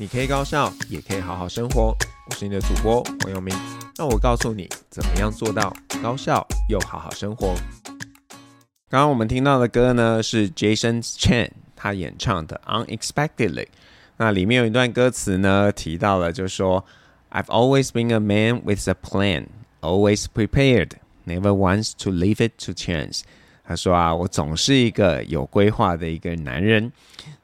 你可以高效，也可以好好生活。我是你的主播黄友明，那我告诉你怎么样做到高效又好好生活。刚刚我们听到的歌呢，是 Jason Chen 他演唱的 Unexpectedly。那里面有一段歌词呢，提到了就说 I've always been a man with a plan, always prepared, never once to leave it to chance。他说啊，我总是一个有规划的一个男人。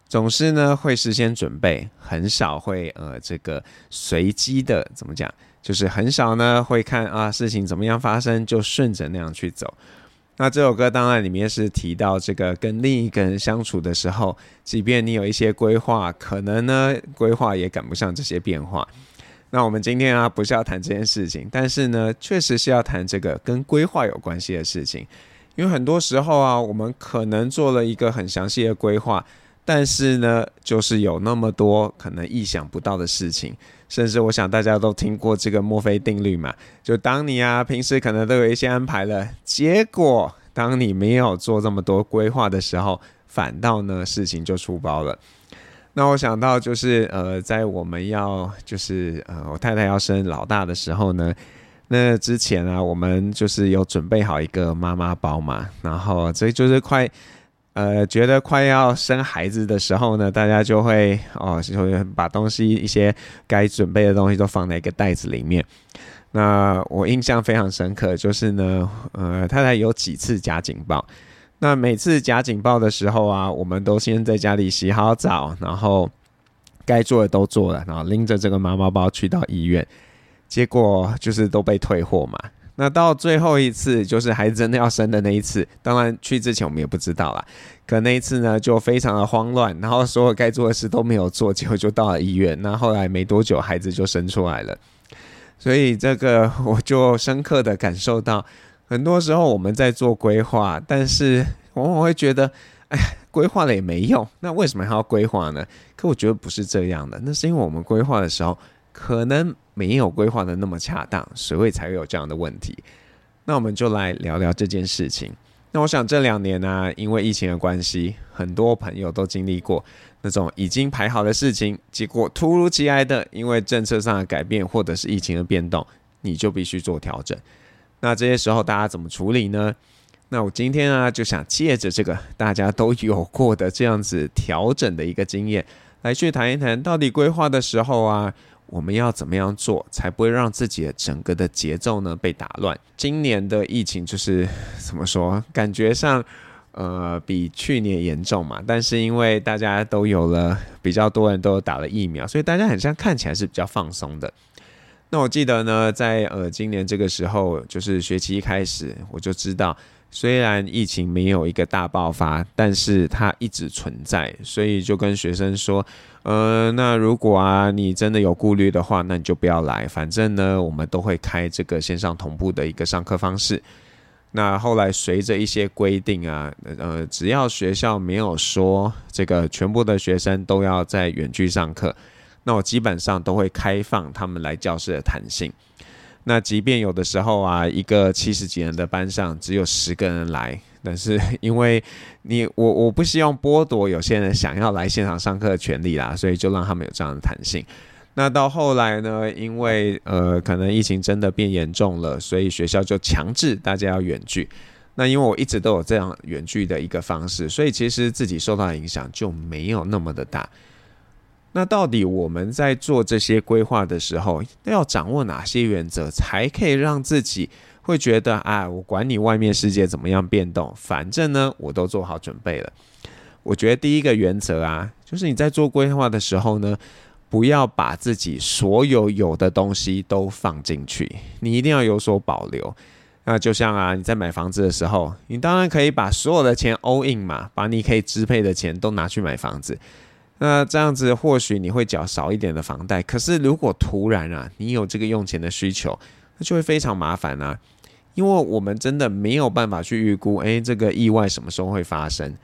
总是呢会事先准备，很少会呃这个随机的怎么讲，就是很少呢会看啊事情怎么样发生就顺着那样去走。那这首歌当然里面是提到这个跟另一个人相处的时候，即便你有一些规划，可能呢规划也赶不上这些变化。那我们今天啊不是要谈这件事情，但是呢确实是要谈这个跟规划有关系的事情，因为很多时候啊我们可能做了一个很详细的规划。但是呢，就是有那么多可能意想不到的事情，甚至我想大家都听过这个墨菲定律嘛。就当你啊平时可能都有一些安排了，结果当你没有做这么多规划的时候，反倒呢事情就出包了。那我想到就是呃，在我们要就是呃我太太要生老大的时候呢，那之前啊我们就是有准备好一个妈妈包嘛，然后这就是快。呃，觉得快要生孩子的时候呢，大家就会哦，就会把东西一些该准备的东西都放在一个袋子里面。那我印象非常深刻，就是呢，呃，太太有几次夹警报。那每次夹警报的时候啊，我们都先在家里洗好澡，然后该做的都做了，然后拎着这个妈妈包去到医院，结果就是都被退货嘛。那到最后一次，就是孩子真的要生的那一次，当然去之前我们也不知道啦。可那一次呢，就非常的慌乱，然后所有该做的事都没有做，结果就到了医院。那后来没多久，孩子就生出来了。所以这个我就深刻的感受到，很多时候我们在做规划，但是往往会觉得，哎，规划了也没用。那为什么还要规划呢？可我觉得不是这样的，那是因为我们规划的时候，可能。没有规划的那么恰当，所以才会有这样的问题。那我们就来聊聊这件事情。那我想这两年呢、因为疫情的关系，很多朋友都经历过那种已经排好的事情，结果突如其来的因为政策上的改变或者是疫情的变动，你就必须做调整。那这些时候大家怎么处理呢？那我今天啊就想借着这个大家都有过的这样子调整的一个经验，来去谈一谈到底规划的时候啊。我们要怎么样做，才不会让自己的整个的节奏呢被打乱？今年的疫情就是怎么说，感觉上呃比去年严重嘛。但是因为大家都有了比较多人都打了疫苗，所以大家好像看起来是比较放松的。那我记得呢，在呃今年这个时候，就是学期一开始，我就知道。虽然疫情没有一个大爆发，但是它一直存在，所以就跟学生说，呃，那如果啊你真的有顾虑的话，那你就不要来，反正呢我们都会开这个线上同步的一个上课方式。那后来随着一些规定啊，呃，只要学校没有说这个全部的学生都要在远距上课，那我基本上都会开放他们来教室的弹性。那即便有的时候啊，一个七十几人的班上只有十个人来，但是 因为你我我不希望剥夺有些人想要来现场上课的权利啦，所以就让他们有这样的弹性。那到后来呢，因为呃可能疫情真的变严重了，所以学校就强制大家要远距。那因为我一直都有这样远距的一个方式，所以其实自己受到的影响就没有那么的大。那到底我们在做这些规划的时候，要掌握哪些原则，才可以让自己会觉得，啊，我管你外面世界怎么样变动，反正呢，我都做好准备了。我觉得第一个原则啊，就是你在做规划的时候呢，不要把自己所有有的东西都放进去，你一定要有所保留。那就像啊，你在买房子的时候，你当然可以把所有的钱 all in 嘛，把你可以支配的钱都拿去买房子。那这样子或许你会缴少一点的房贷，可是如果突然啊，你有这个用钱的需求，那就会非常麻烦啊，因为我们真的没有办法去预估，诶，这个意外什么时候会发生。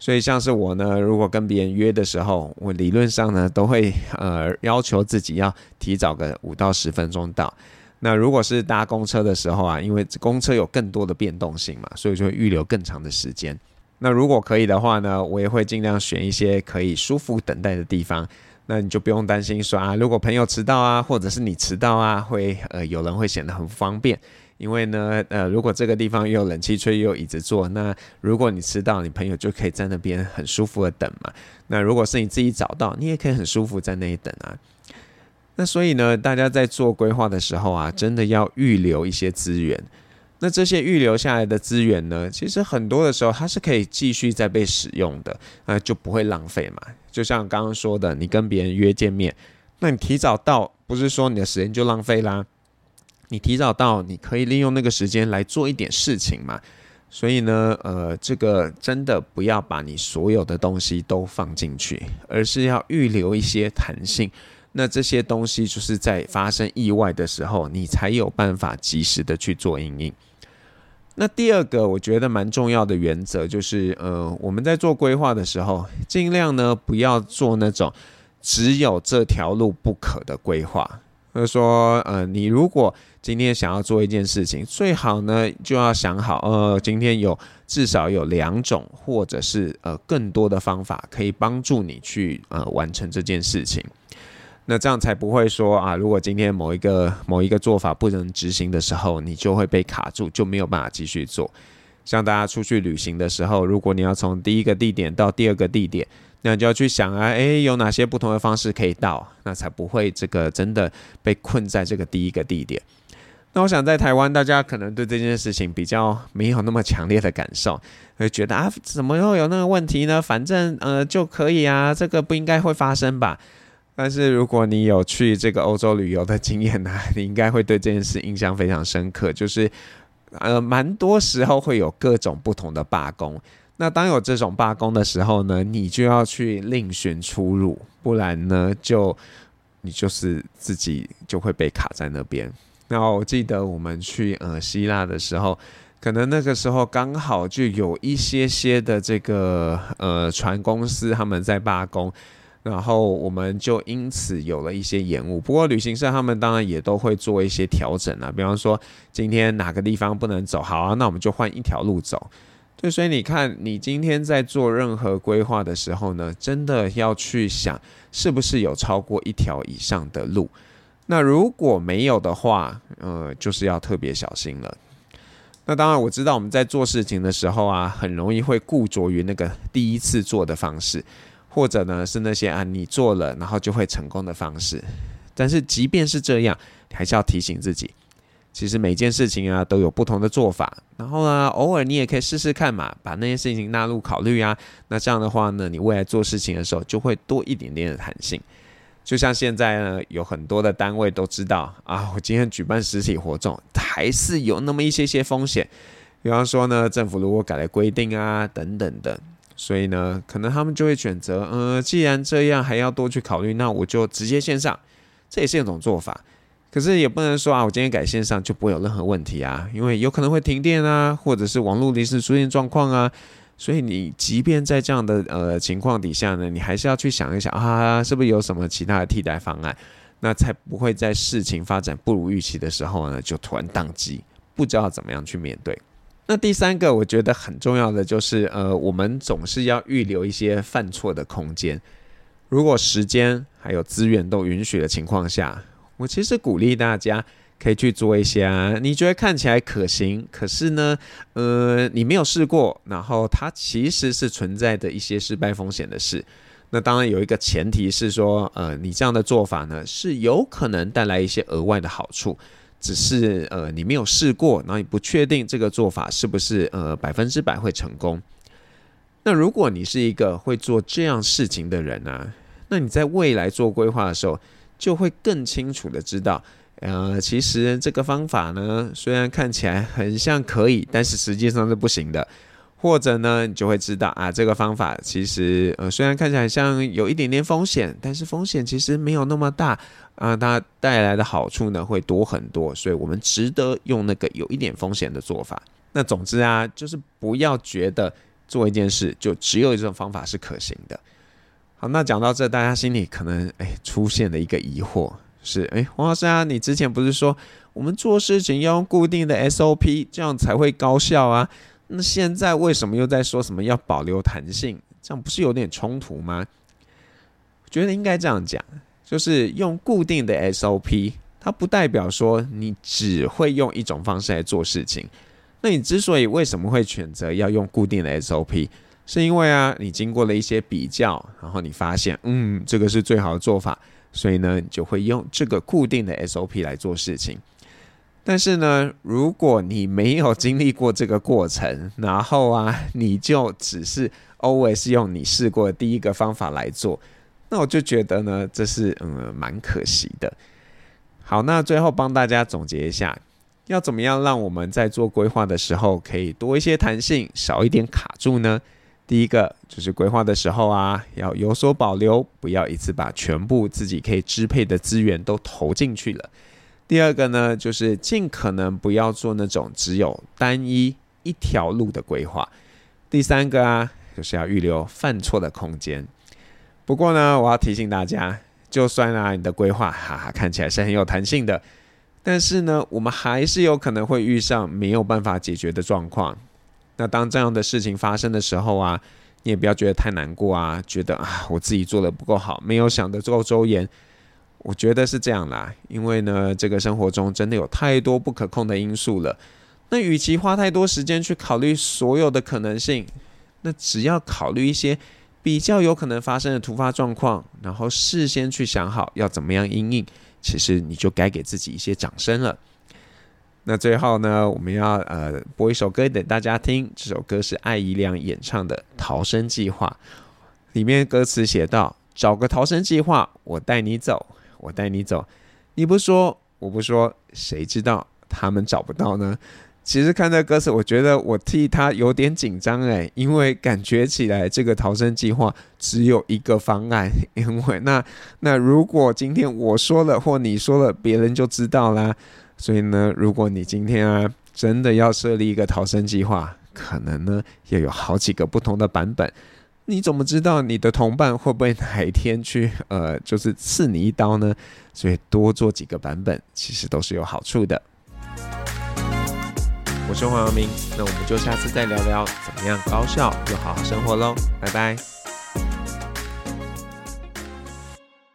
所以像是我呢，如果跟别人约的时候，我理论上呢都会呃要求自己要提早个五到十分钟到。那如果是搭公车的时候啊，因为公车有更多的变动性嘛，所以就会预留更长的时间。那如果可以的话呢，我也会尽量选一些可以舒服等待的地方，那你就不用担心说啊，如果朋友迟到啊，或者是你迟到啊，会呃有人会显得很不方便。因为呢，呃，如果这个地方又有冷气吹又有椅子坐，那如果你迟到，你朋友就可以在那边很舒服的等嘛。那如果是你自己找到，你也可以很舒服在那里等啊。那所以呢，大家在做规划的时候啊，真的要预留一些资源。那这些预留下来的资源呢，其实很多的时候它是可以继续再被使用的，那就不会浪费嘛。就像刚刚说的，你跟别人约见面，那你提早到，不是说你的时间就浪费啦。你提早到，你可以利用那个时间来做一点事情嘛。所以呢，呃，这个真的不要把你所有的东西都放进去，而是要预留一些弹性。那这些东西就是在发生意外的时候，你才有办法及时的去做应应。那第二个我觉得蛮重要的原则就是，呃，我们在做规划的时候，尽量呢不要做那种只有这条路不可的规划。就是说，呃，你如果今天想要做一件事情，最好呢就要想好，呃，今天有至少有两种，或者是呃更多的方法可以帮助你去呃完成这件事情。那这样才不会说啊，如果今天某一个某一个做法不能执行的时候，你就会被卡住，就没有办法继续做。像大家出去旅行的时候，如果你要从第一个地点到第二个地点，那你就要去想啊，诶，有哪些不同的方式可以到，那才不会这个真的被困在这个第一个地点。那我想在台湾，大家可能对这件事情比较没有那么强烈的感受，会觉得啊，怎么会有那个问题呢？反正呃就可以啊，这个不应该会发生吧？但是如果你有去这个欧洲旅游的经验呢，你应该会对这件事印象非常深刻，就是呃蛮多时候会有各种不同的罢工。那当有这种罢工的时候呢，你就要去另寻出路，不然呢，就你就是自己就会被卡在那边。那我记得我们去呃希腊的时候，可能那个时候刚好就有一些些的这个呃船公司他们在罢工，然后我们就因此有了一些延误。不过旅行社他们当然也都会做一些调整啊，比方说今天哪个地方不能走，好啊，那我们就换一条路走。对，所以你看，你今天在做任何规划的时候呢，真的要去想，是不是有超过一条以上的路？那如果没有的话，呃，就是要特别小心了。那当然，我知道我们在做事情的时候啊，很容易会固着于那个第一次做的方式，或者呢是那些啊你做了然后就会成功的方式。但是即便是这样，还是要提醒自己。其实每件事情啊都有不同的做法，然后呢，偶尔你也可以试试看嘛，把那些事情纳入考虑啊。那这样的话呢，你未来做事情的时候就会多一点点的弹性。就像现在呢，有很多的单位都知道啊，我今天举办实体活动还是有那么一些些风险，比方说呢，政府如果改了规定啊等等的，所以呢，可能他们就会选择，呃，既然这样还要多去考虑，那我就直接线上，这也是一种做法。可是也不能说啊，我今天改线上就不会有任何问题啊，因为有可能会停电啊，或者是网络临时出现状况啊，所以你即便在这样的呃情况底下呢，你还是要去想一想啊，是不是有什么其他的替代方案，那才不会在事情发展不如预期的时候呢，就突然宕机，不知道怎么样去面对。那第三个我觉得很重要的就是呃，我们总是要预留一些犯错的空间，如果时间还有资源都允许的情况下。我其实鼓励大家可以去做一些啊，你觉得看起来可行，可是呢，呃，你没有试过，然后它其实是存在的一些失败风险的事。那当然有一个前提是说，呃，你这样的做法呢是有可能带来一些额外的好处，只是呃你没有试过，然后你不确定这个做法是不是呃百分之百会成功。那如果你是一个会做这样事情的人呢，那你在未来做规划的时候，就会更清楚的知道，呃，其实这个方法呢，虽然看起来很像可以，但是实际上是不行的。或者呢，你就会知道啊，这个方法其实呃，虽然看起来像有一点点风险，但是风险其实没有那么大啊，它带来的好处呢会多很多，所以我们值得用那个有一点风险的做法。那总之啊，就是不要觉得做一件事就只有一种方法是可行的。好，那讲到这，大家心里可能哎出现了一个疑惑，是哎，黄老师啊，你之前不是说我们做事情要用固定的 SOP，这样才会高效啊？那现在为什么又在说什么要保留弹性？这样不是有点冲突吗？我觉得应该这样讲，就是用固定的 SOP，它不代表说你只会用一种方式来做事情。那你之所以为什么会选择要用固定的 SOP，是因为啊，你经过了一些比较，然后你发现，嗯，这个是最好的做法，所以呢，你就会用这个固定的 SOP 来做事情。但是呢，如果你没有经历过这个过程，然后啊，你就只是 always 用你试过的第一个方法来做，那我就觉得呢，这是嗯蛮可惜的。好，那最后帮大家总结一下，要怎么样让我们在做规划的时候可以多一些弹性，少一点卡住呢？第一个就是规划的时候啊，要有所保留，不要一次把全部自己可以支配的资源都投进去了。第二个呢，就是尽可能不要做那种只有单一一条路的规划。第三个啊，就是要预留犯错的空间。不过呢，我要提醒大家，就算啊你的规划哈哈看起来是很有弹性的，但是呢，我们还是有可能会遇上没有办法解决的状况。那当这样的事情发生的时候啊，你也不要觉得太难过啊，觉得啊我自己做的不够好，没有想得够周延。我觉得是这样啦，因为呢，这个生活中真的有太多不可控的因素了。那与其花太多时间去考虑所有的可能性，那只要考虑一些比较有可能发生的突发状况，然后事先去想好要怎么样应应，其实你就该给自己一些掌声了。那最后呢，我们要呃播一首歌给大家听，这首歌是艾怡良演唱的《逃生计划》，里面歌词写道：“找个逃生计划，我带你走。”我带你走，你不说，我不说，谁知道他们找不到呢？其实看这歌词，我觉得我替他有点紧张诶，因为感觉起来这个逃生计划只有一个方案，因为那那如果今天我说了或你说了，别人就知道啦。所以呢，如果你今天啊真的要设立一个逃生计划，可能呢要有好几个不同的版本。你怎么知道你的同伴会不会哪一天去 呃，就是刺你一刀呢？所以多做几个版本，其实都是有好处的。我是黄耀明，那我们就下次再聊聊怎么样高效又好好生活喽，拜拜。